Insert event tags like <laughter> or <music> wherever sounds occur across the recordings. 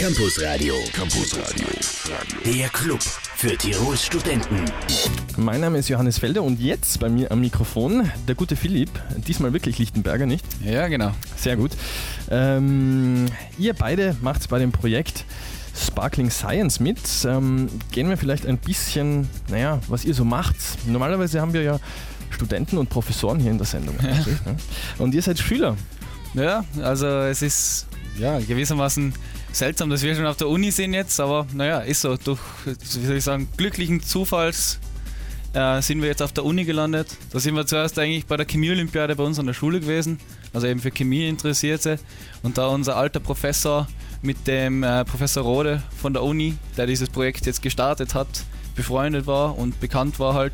Campus Radio. Campus Radio. Der Club für Tirols Studenten. Mein Name ist Johannes Felder und jetzt bei mir am Mikrofon der gute Philipp, diesmal wirklich Lichtenberger, nicht? Ja, genau. Sehr gut. Ähm, ihr beide macht bei dem Projekt Sparkling Science mit. Ähm, gehen wir vielleicht ein bisschen, naja, was ihr so macht. Normalerweise haben wir ja Studenten und Professoren hier in der Sendung. Ja. Und ihr seid Schüler. Ja, also es ist ja gewissermaßen seltsam, dass wir schon auf der Uni sind jetzt, aber naja, ist so. Durch, wie soll ich sagen, glücklichen Zufalls äh, sind wir jetzt auf der Uni gelandet. Da sind wir zuerst eigentlich bei der Chemie-Olympiade bei uns an der Schule gewesen, also eben für Chemie Interessierte. Und da unser alter Professor mit dem äh, Professor Rode von der Uni, der dieses Projekt jetzt gestartet hat, befreundet war und bekannt war halt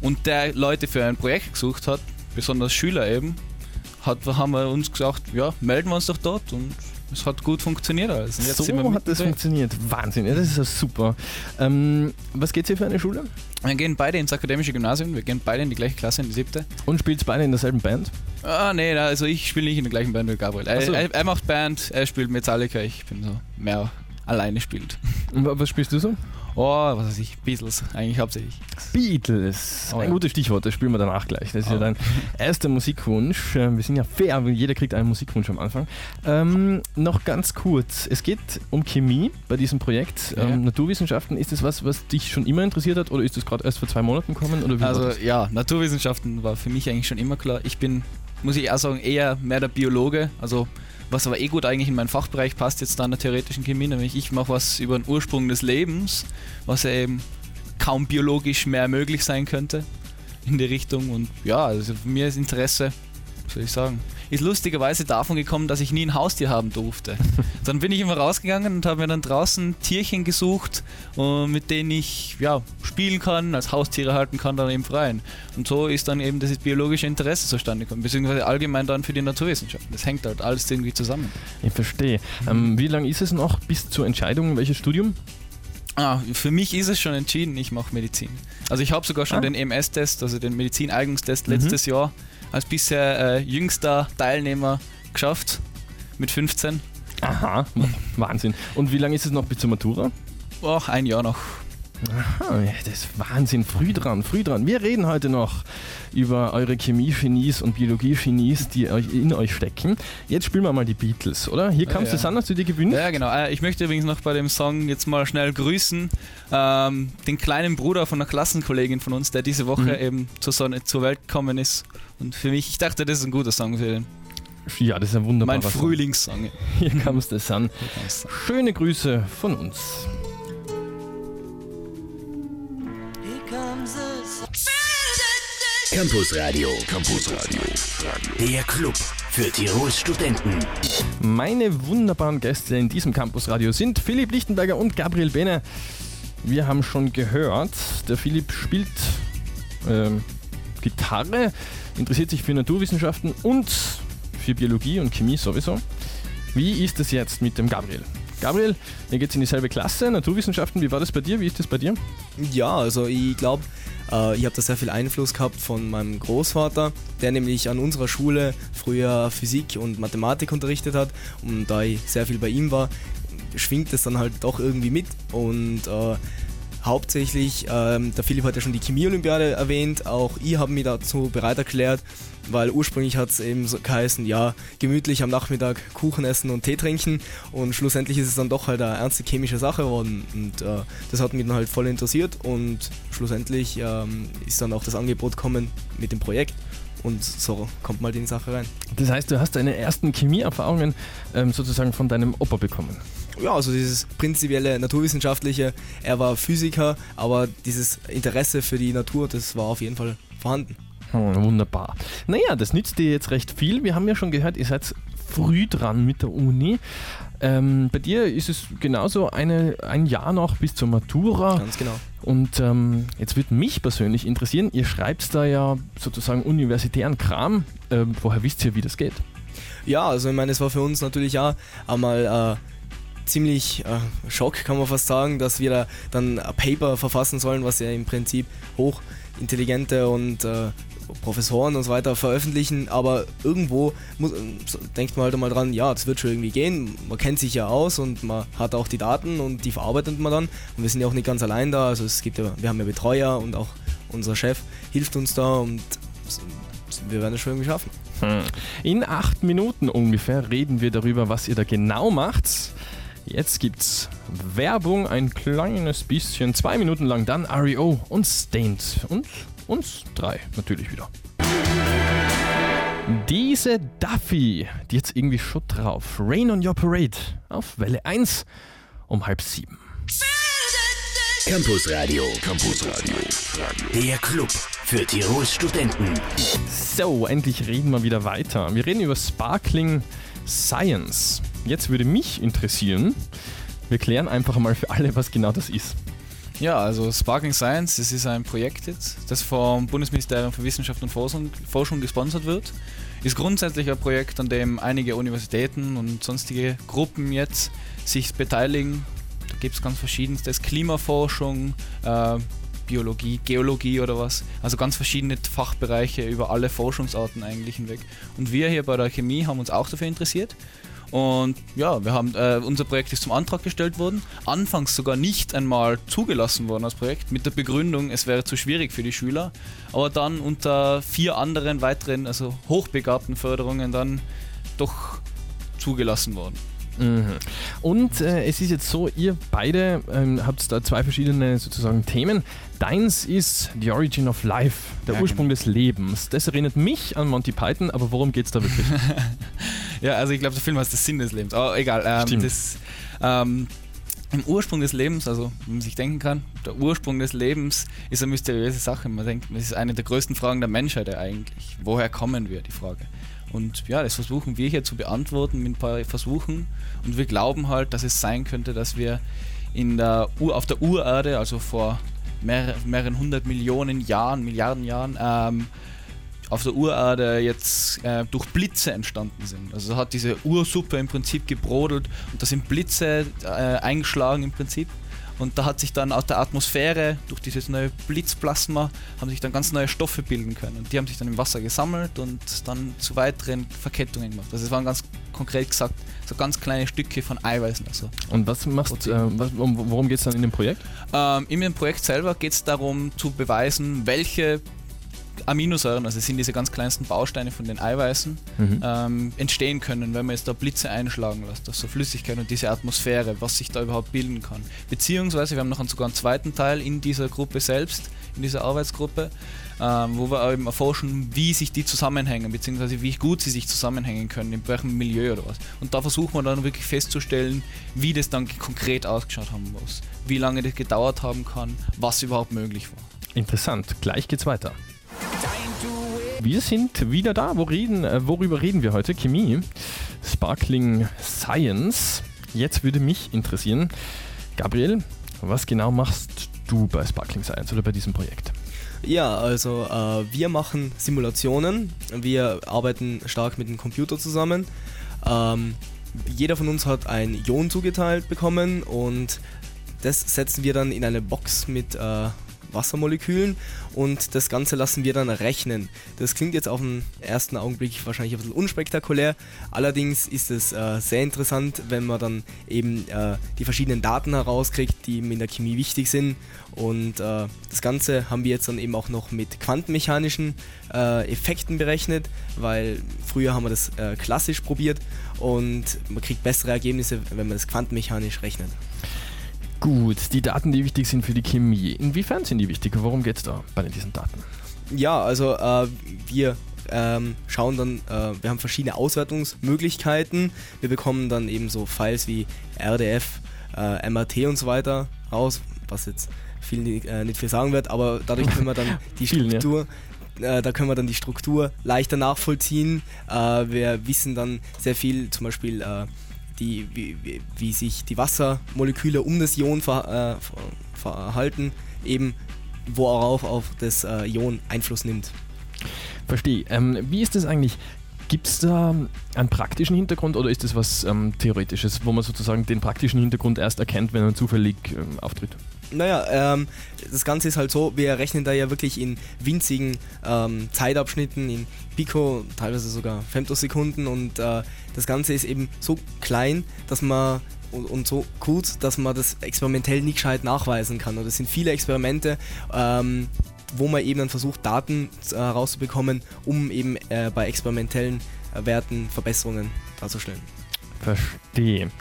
und der Leute für ein Projekt gesucht hat, besonders Schüler eben, hat, haben wir uns gesagt, ja, melden wir uns doch dort und es hat gut funktioniert alles. so hat das funktioniert. Wahnsinn, ja, das ist ja super. Ähm, was geht hier für eine Schule? Wir gehen beide ins akademische Gymnasium, wir gehen beide in die gleiche Klasse, in die siebte. Und spielt beide in derselben Band? Ah, nee, also ich spiele nicht in der gleichen Band wie Gabriel. Er, so. er, er, macht Band, er spielt Metallica, ich bin so mehr alleine spielt. Und was spielst du so? Oh, was weiß ich, Beatles, eigentlich hauptsächlich. Beatles, oh, ein ja. gutes Stichwort, das spielen wir danach gleich. Das ist oh. ja dein erster Musikwunsch. Ähm, wir sind ja fair, jeder kriegt einen Musikwunsch am Anfang. Ähm, noch ganz kurz, es geht um Chemie bei diesem Projekt. Ja. Ähm, Naturwissenschaften, ist das was, was dich schon immer interessiert hat oder ist das gerade erst vor zwei Monaten gekommen? Oder also ja, Naturwissenschaften war für mich eigentlich schon immer klar. Ich bin, muss ich auch sagen, eher mehr der Biologe, also was aber eh gut eigentlich in meinen Fachbereich passt, jetzt da in der theoretischen Chemie, nämlich ich mache was über den Ursprung des Lebens, was ja eben kaum biologisch mehr möglich sein könnte in die Richtung. Und ja, also für mir ist Interesse, soll ich sagen, ist lustigerweise davon gekommen, dass ich nie ein Haustier haben durfte. <laughs> dann bin ich immer rausgegangen und habe mir dann draußen Tierchen gesucht, äh, mit denen ich ja, spielen kann, als Haustiere halten kann, dann eben freien. Und so ist dann eben das biologische Interesse zustande gekommen, beziehungsweise allgemein dann für die Naturwissenschaften. Das hängt halt alles irgendwie zusammen. Ich verstehe. Ähm, wie lange ist es noch bis zur Entscheidung, welches Studium? Ah, für mich ist es schon entschieden, ich mache Medizin. Also ich habe sogar schon ah. den EMS-Test, also den Medizineignungstest mhm. letztes Jahr als bisher äh, jüngster Teilnehmer geschafft mit 15. Aha, Wahnsinn. Und wie lange ist es noch bis zur Matura? Ach, ein Jahr noch. Aha, das ist Wahnsinn, früh dran, früh dran. Wir reden heute noch über eure Chemie-Genies und Biologie-Genies, die euch in euch stecken. Jetzt spielen wir mal die Beatles, oder? Hier kam ja, an, hast du dir gewünscht? Ja, genau. Äh, ich möchte übrigens noch bei dem Song jetzt mal schnell grüßen. Ähm, den kleinen Bruder von einer Klassenkollegin von uns, der diese Woche mhm. eben zur, Sonne, zur Welt gekommen ist. Und für mich, ich dachte, das ist ein guter Song für den. Ja, das ist ein wunderbarer Mein Frühlingssong. <laughs> Hier kam es an. Schöne Grüße von uns. Campus Radio. Campus Radio. Der Club für Tirols Studenten. Meine wunderbaren Gäste in diesem Campus Radio sind Philipp Lichtenberger und Gabriel Behne. Wir haben schon gehört, der Philipp spielt ähm, Gitarre, interessiert sich für Naturwissenschaften und für Biologie und Chemie sowieso. Wie ist es jetzt mit dem Gabriel? Gabriel, ihr geht in dieselbe Klasse, Naturwissenschaften. Wie war das bei dir? Wie ist das bei dir? Ja, also ich glaube, äh, ich habe da sehr viel Einfluss gehabt von meinem Großvater, der nämlich an unserer Schule früher Physik und Mathematik unterrichtet hat. Und da ich sehr viel bei ihm war, schwingt es dann halt doch irgendwie mit. Und äh, hauptsächlich, ähm, der Philipp hat ja schon die Chemie-Olympiade erwähnt, auch ich habe mich dazu bereit erklärt, weil ursprünglich hat es eben so geheißen, ja, gemütlich am Nachmittag Kuchen essen und Tee trinken. Und schlussendlich ist es dann doch halt eine ernste chemische Sache geworden. Und äh, das hat mich dann halt voll interessiert. Und schlussendlich ähm, ist dann auch das Angebot gekommen mit dem Projekt. Und so kommt mal die Sache rein. Das heißt, du hast deine ersten Chemieerfahrungen ähm, sozusagen von deinem Opa bekommen? Ja, also dieses prinzipielle naturwissenschaftliche, er war Physiker, aber dieses Interesse für die Natur, das war auf jeden Fall vorhanden. Oh, wunderbar. Naja, das nützt dir jetzt recht viel. Wir haben ja schon gehört, ihr seid früh dran mit der Uni. Ähm, bei dir ist es genauso eine, ein Jahr noch bis zur Matura. Ganz genau. Und ähm, jetzt würde mich persönlich interessieren, ihr schreibt da ja sozusagen universitären Kram. Ähm, woher wisst ihr, wie das geht? Ja, also ich meine, es war für uns natürlich auch einmal äh, ziemlich äh, Schock, kann man fast sagen, dass wir da dann ein Paper verfassen sollen, was ja im Prinzip hochintelligente und äh, Professoren und so weiter veröffentlichen, aber irgendwo muss, denkt man halt einmal dran, ja, das wird schon irgendwie gehen, man kennt sich ja aus und man hat auch die Daten und die verarbeitet man dann und wir sind ja auch nicht ganz allein da, also es gibt ja, wir haben ja Betreuer und auch unser Chef hilft uns da und wir werden es schon irgendwie schaffen. Hm. In acht Minuten ungefähr reden wir darüber, was ihr da genau macht. Jetzt gibt's Werbung, ein kleines bisschen, zwei Minuten lang, dann REO und Stained und uns drei natürlich wieder. Diese Duffy, die jetzt irgendwie Schutt drauf. Rain on Your Parade auf Welle 1 um halb sieben. Campus Radio. Campus Radio. Der Club für Tirols Studenten. So, endlich reden wir wieder weiter. Wir reden über Sparkling Science. Jetzt würde mich interessieren, wir klären einfach mal für alle, was genau das ist. Ja, also Sparkling Science, das ist ein Projekt jetzt, das vom Bundesministerium für Wissenschaft und Forschung, Forschung gesponsert wird. Ist grundsätzlich ein Projekt, an dem einige Universitäten und sonstige Gruppen jetzt sich beteiligen. Da gibt es ganz verschiedenstes, Klimaforschung, äh, Biologie, Geologie oder was. Also ganz verschiedene Fachbereiche über alle Forschungsarten eigentlich hinweg. Und wir hier bei der Chemie haben uns auch dafür interessiert und ja, wir haben, äh, unser Projekt ist zum Antrag gestellt worden, anfangs sogar nicht einmal zugelassen worden als Projekt, mit der Begründung, es wäre zu schwierig für die Schüler, aber dann unter vier anderen weiteren, also hochbegabten Förderungen dann doch zugelassen worden. Mhm. Und äh, es ist jetzt so, ihr beide ähm, habt da zwei verschiedene sozusagen Themen. Deins ist The Origin of Life, der ja, Ursprung genau. des Lebens. Das erinnert mich an Monty Python, aber worum geht es da wirklich? <laughs> ja, also ich glaube, der Film heißt der Sinn des Lebens. Aber egal. Ähm, das, ähm, im Ursprung des Lebens, also wie man sich denken kann, der Ursprung des Lebens ist eine mysteriöse Sache. Man denkt, das ist eine der größten Fragen der Menschheit eigentlich. Woher kommen wir, die Frage. Und ja, das versuchen wir hier zu beantworten mit ein paar Versuchen. Und wir glauben halt, dass es sein könnte, dass wir in der auf der Urerde, also vor mehr, mehreren hundert Millionen Jahren, Milliarden Jahren, ähm, auf der Urerde jetzt äh, durch Blitze entstanden sind. Also hat diese Ursuppe im Prinzip gebrodelt und da sind Blitze äh, eingeschlagen im Prinzip. Und da hat sich dann aus der Atmosphäre, durch dieses neue Blitzplasma, haben sich dann ganz neue Stoffe bilden können. Und die haben sich dann im Wasser gesammelt und dann zu weiteren Verkettungen gemacht. Also es waren ganz konkret gesagt so ganz kleine Stücke von Eiweißen. Also und was macht, äh, was, worum geht es dann in dem Projekt? Ähm, in dem Projekt selber geht es darum zu beweisen, welche Aminosäuren, also sind diese ganz kleinsten Bausteine von den Eiweißen, mhm. ähm, entstehen können, wenn man jetzt da Blitze einschlagen lässt, also Flüssigkeit und diese Atmosphäre, was sich da überhaupt bilden kann. Beziehungsweise wir haben noch einen, sogar einen zweiten Teil in dieser Gruppe selbst, in dieser Arbeitsgruppe, ähm, wo wir eben erforschen, wie sich die zusammenhängen, beziehungsweise wie gut sie sich zusammenhängen können, in welchem Milieu oder was. Und da versuchen wir dann wirklich festzustellen, wie das dann konkret ausgeschaut haben muss, wie lange das gedauert haben kann, was überhaupt möglich war. Interessant, gleich geht's weiter. Wir sind wieder da. Wo reden, äh, worüber reden wir heute? Chemie, Sparkling Science. Jetzt würde mich interessieren, Gabriel, was genau machst du bei Sparkling Science oder bei diesem Projekt? Ja, also äh, wir machen Simulationen. Wir arbeiten stark mit dem Computer zusammen. Ähm, jeder von uns hat ein Ion zugeteilt bekommen und das setzen wir dann in eine Box mit äh, Wassermolekülen und das Ganze lassen wir dann rechnen. Das klingt jetzt auf den ersten Augenblick wahrscheinlich ein bisschen unspektakulär, allerdings ist es äh, sehr interessant, wenn man dann eben äh, die verschiedenen Daten herauskriegt, die in der Chemie wichtig sind und äh, das Ganze haben wir jetzt dann eben auch noch mit quantenmechanischen äh, Effekten berechnet, weil früher haben wir das äh, klassisch probiert und man kriegt bessere Ergebnisse, wenn man das quantenmechanisch rechnet. Gut, die Daten, die wichtig sind für die Chemie. Inwiefern sind die wichtig? Worum geht es da bei diesen Daten? Ja, also äh, wir ähm, schauen dann, äh, wir haben verschiedene Auswertungsmöglichkeiten. Wir bekommen dann eben so Files wie RDF, äh, MRT und so weiter raus, was jetzt viel äh, nicht viel sagen wird, aber dadurch können wir dann <laughs> die Struktur. Äh, da können wir dann die Struktur leichter nachvollziehen. Äh, wir wissen dann sehr viel, zum Beispiel die, wie, wie, wie, sich die Wassermoleküle um das Ion ver, äh, verhalten, eben worauf auf das äh, Ion Einfluss nimmt. Verstehe. Ähm, wie ist das eigentlich? Gibt es da einen praktischen Hintergrund oder ist das was ähm, Theoretisches, wo man sozusagen den praktischen Hintergrund erst erkennt, wenn man zufällig ähm, auftritt? Naja, ähm, das Ganze ist halt so, wir rechnen da ja wirklich in winzigen ähm, Zeitabschnitten, in Pico, teilweise sogar Femtosekunden und äh, das Ganze ist eben so klein, dass man und, und, so gut, dass man das experimentell nicht gescheit nachweisen kann. Und es sind viele Experimente, ähm, wo man eben dann versucht, Daten herauszubekommen, äh, um eben äh, bei experimentellen äh, Werten Verbesserungen darzustellen. Verstehe.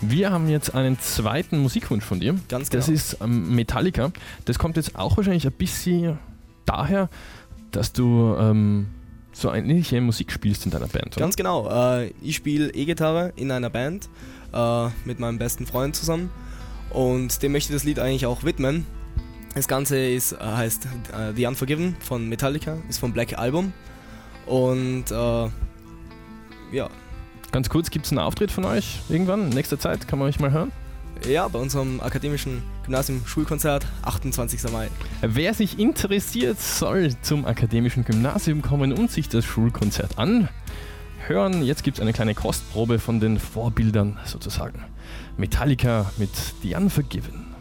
Wir haben jetzt einen zweiten Musikwunsch von dir. Ganz genau. Das ist ähm, Metallica. Das kommt jetzt auch wahrscheinlich ein bisschen daher, dass du ähm, so ähnliche Musik spielst in deiner Band. Oder? Ganz genau. Äh, ich spiele E-Gitarre in einer Band äh, mit meinem besten Freund zusammen und dem möchte ich das Lied eigentlich auch widmen. Das Ganze ist, äh, heißt äh, The Unforgiven von Metallica, ist vom Black Album und äh, ja. Ganz kurz, gibt es einen Auftritt von euch irgendwann in nächster Zeit? Kann man euch mal hören? Ja, bei unserem akademischen Gymnasium Schulkonzert, 28. Mai. Wer sich interessiert, soll zum akademischen Gymnasium kommen und sich das Schulkonzert anhören. Jetzt gibt es eine kleine Kostprobe von den Vorbildern sozusagen. Metallica mit The Unforgiven.